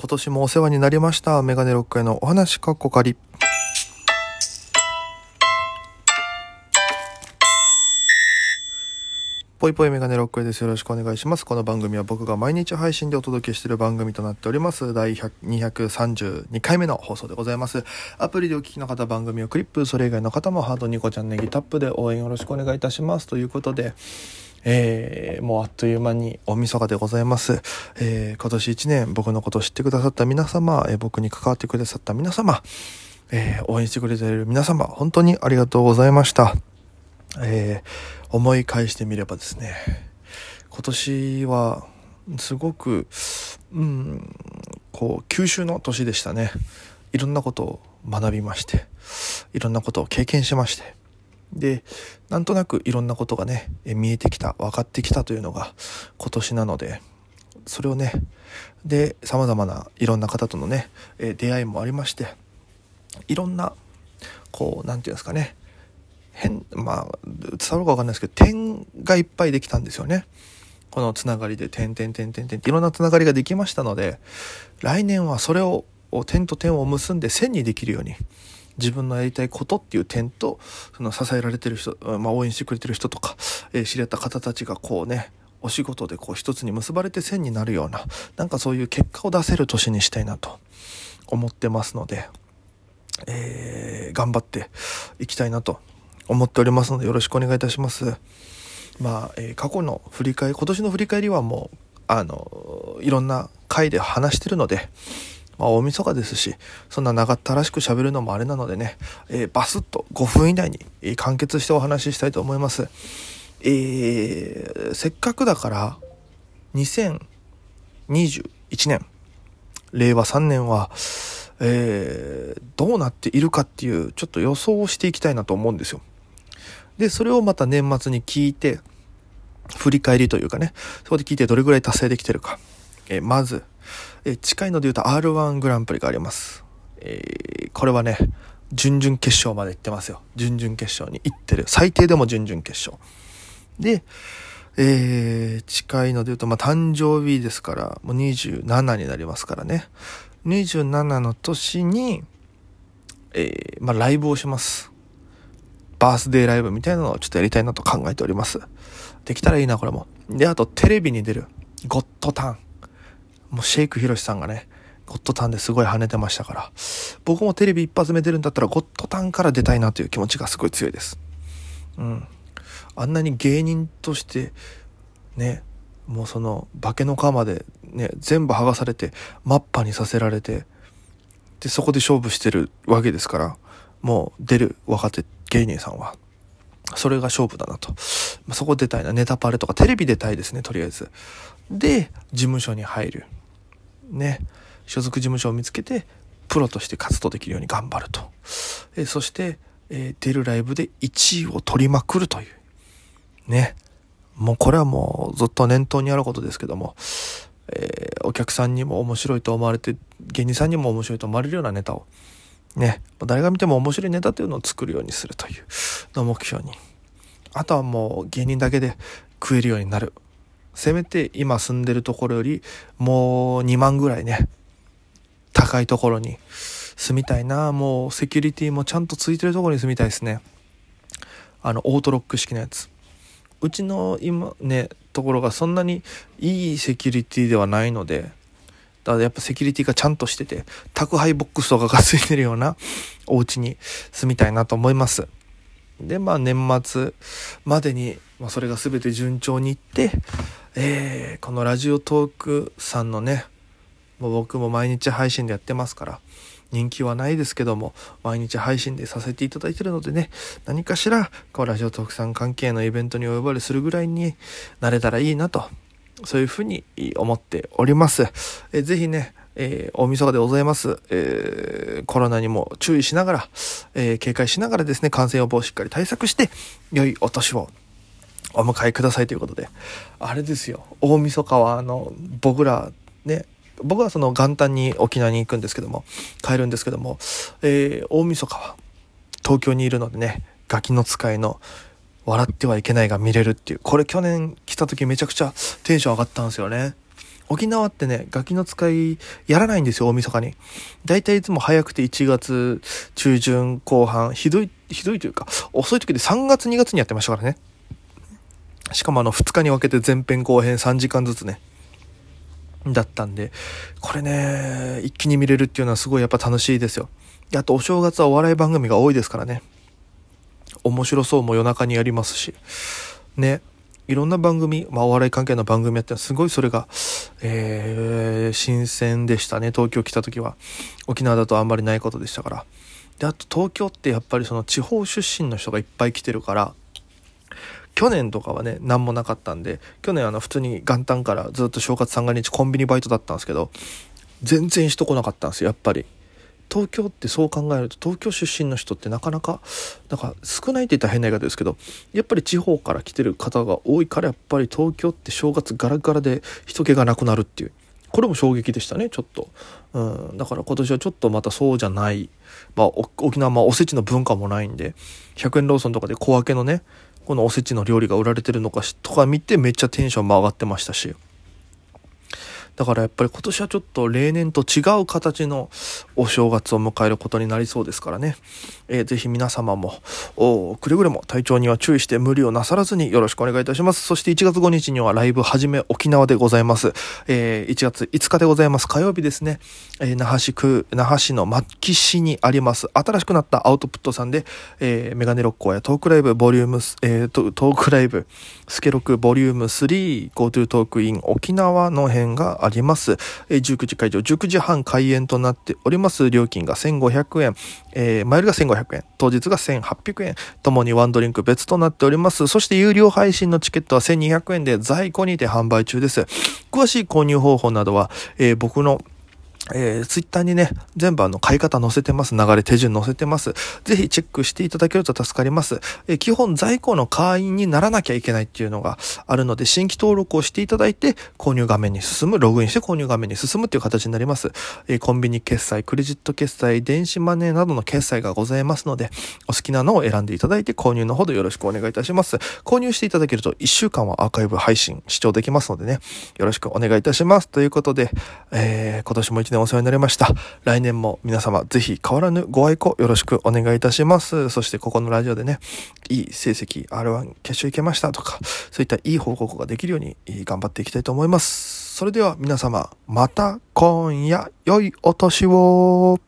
今年もお世話になりました。メガネ6回のお話かっこかり。ぽいぽいメガネ6回です。よろしくお願いします。この番組は僕が毎日配信でお届けしている番組となっております。第232回目の放送でございます。アプリでお聞きの方、番組をクリップ、それ以外の方もハートニコちゃんネギタップで応援よろしくお願いいたします。ということで、えー、もうあっという間に大晦日でございます。えー、今年1年僕のことを知ってくださった皆様、えー僕に関わってくださった皆様、えー応援してくれている皆様、本当にありがとうございました。えー思い返してみればですね、今年はすごく、うん、こう、吸収の年でしたね。いろんなことを学びまして、いろんなことを経験しまして、で、なんとなくいろんなことがね、見えてきた、分かってきたというのが今年なので、それをね、で、様々ないろんな方とのね、出会いもありまして、いろんな、こう、なんていうんですかね、変、まあ、伝わるかわかんないですけど、点がいっぱいできたんですよね。このつながりで、点点点点点っていろんなつながりができましたので、来年はそれを、点と点を結んで線にできるように、自分のやりたいことっていう点と、その支えられてる人、まあ応援してくれてる人とか、えー知り合った方たちがこうね、お仕事でこう一つに結ばれて線になるような、なんかそういう結果を出せる年にしたいなと思ってますので、えー頑張っていきたいなと思っておりますのでよろしくお願いいたします。まあ、えー過去の振り返り、今年の振り返りはもう、あの、いろんな回で話してるので、まあ、大晦日ですし、そんな長ったらしく喋るのもあれなのでね、えーバスッと5分以内に完結してお話ししたいと思います。えーせっかくだから、2021年、令和3年は、えーどうなっているかっていう、ちょっと予想をしていきたいなと思うんですよ。で、それをまた年末に聞いて、振り返りというかね、そこで聞いてどれぐらい達成できてるか。えーまず、えー近いので言うと R1 グランプリがあります。えーこれはね、準々決勝まで行ってますよ。準々決勝に行ってる。最低でも準々決勝。で、えー近いので言うと、まあ、誕生日ですから、もう27になりますからね。27の年に、えーまあ、ライブをします。バースデーライブみたいなのをちょっとやりたいなと考えております。できたらいいな、これも。で、あと、テレビに出る、ゴッドターン。もう、シェイクヒロシさんがね、ゴッドタンですごい跳ねてましたから、僕もテレビ一発目出るんだったら、ゴッドタンから出たいなという気持ちがすごい強いです。うん。あんなに芸人として、ね、もうその、化けの皮まで、ね、全部剥がされて、マッパにさせられて、で、そこで勝負してるわけですから、もう出る若手芸人さんは、それが勝負だなと。まあそこ出たいな。ネタパレとかテレビ出たいですね、とりあえず。で、事務所に入る。ね。所属事務所を見つけて、プロとして活動できるように頑張ると。えそして、えー出るライブで1位を取りまくるという。ね。もうこれはもうずっと念頭にあることですけども、えお客さんにも面白いと思われて、芸人さんにも面白いと思われるようなネタを、ね、誰が見ても面白いネタというのを作るようにするというのを目標に。あとはもう芸人だけで食えるようになる。せめて今住んでるところよりもう2万ぐらいね、高いところに住みたいな。もうセキュリティもちゃんとついてるところに住みたいですね。あの、オートロック式のやつ。うちの今ね、ところがそんなにいいセキュリティではないので、だからやっぱセキュリティがちゃんとしてて、宅配ボックスとかがついてるようなお家に住みたいなと思います。で、まあ年末までに、まあそれが全て順調にいって、えーこのラジオトークさんのね、もう僕も毎日配信でやってますから、人気はないですけども、毎日配信でさせていただいてるのでね、何かしら、こう、ラジオトークさん関係のイベントにお呼ばれするぐらいになれたらいいなと、そういうふうに思っております。えーぜひね、えー大晦日でございます、えーコロナにも注意しながら、えー警戒しながらですね、感染予防をしっかり対策して、良いお年をお迎えくださいということで、あれですよ、大晦日はあの、僕らね、僕はその元旦に沖縄に行くんですけども、帰るんですけども、えー大晦日は東京にいるのでね、ガキの使いの笑ってはいけないが見れるっていう、これ去年来た時めちゃくちゃテンション上がったんですよね。沖縄ってね、ガキの使いやらないんですよ、大晦日に。だいたいいつも早くて1月中旬後半、ひどい、ひどいというか、遅い時で3月2月にやってましたからね。しかもあの2日に分けて前編後編3時間ずつね。だったんで、これね、一気に見れるっていうのはすごいやっぱ楽しいですよ。あとお正月はお笑い番組が多いですからね。面白そうも夜中にやりますし。ね。いろんな番組、まあ、お笑い関係の番組やってすごいそれが、えー、新鮮でしたね。東京来た時は。沖縄だとあんまりないことでしたから。で、あと東京ってやっぱりその地方出身の人がいっぱい来てるから、去年とかはね、何もなかったんで、去年あの普通に元旦からずっと正月三が日コンビニバイトだったんですけど、全然人来なかったんですよ、やっぱり。東京ってそう考えると東京出身の人ってなかなかなんか少ないって言ったら変な言い方ですけどやっぱり地方から来てる方が多いからやっぱり東京って正月ガラガラで人気がなくなるっていう。これも衝撃でしたねちょっと、うん、だから今年はちょっとまたそうじゃない、まあ、沖縄まあおせちの文化もないんで100円ローソンとかで小分けのねこのおせちの料理が売られてるのかとか見てめっちゃテンションも上がってましたし。だからやっぱり今年はちょっと例年と違う形のお正月を迎えることになりそうですからね。えー、ぜひ皆様も、くれぐれも体調には注意して無理をなさらずによろしくお願いいたします。そして1月5日にはライブはじめ沖縄でございます。えー、1月5日でございます。火曜日ですね。えー、那覇市区、那覇市の末期市にあります。新しくなったアウトプットさんで、えー、メガネロッコやトークライブボリューム、えー、トークライブ、スケロクボリューム3、GoTo トークイン沖縄の辺があります。りますえー、19時会場、19時半開演となっております。料金が1500円、えー、マイルが1500円、当日が1800円、ともにワンドリンク別となっております。そして有料配信のチケットは1200円で在庫にて販売中です。詳しい購入方法などは、えー、僕のえー、ツイッターにね、全部あの、買い方載せてます。流れ手順載せてます。ぜひチェックしていただけると助かります。えー、基本在庫の会員にならなきゃいけないっていうのがあるので、新規登録をしていただいて、購入画面に進む、ログインして購入画面に進むっていう形になります。えー、コンビニ決済、クレジット決済、電子マネーなどの決済がございますので、お好きなのを選んでいただいて、購入のほどよろしくお願いいたします。購入していただけると、1週間はアーカイブ配信、視聴できますのでね、よろしくお願いいたします。ということで、え、今年も1年お世話になりました。来年も皆様ぜひ変わらぬご愛顧よろしくお願いいたします。そしてここのラジオでね、いい成績 R1 決勝行けましたとか、そういったいい報告ができるように頑張っていきたいと思います。それでは皆様、また今夜良いお年を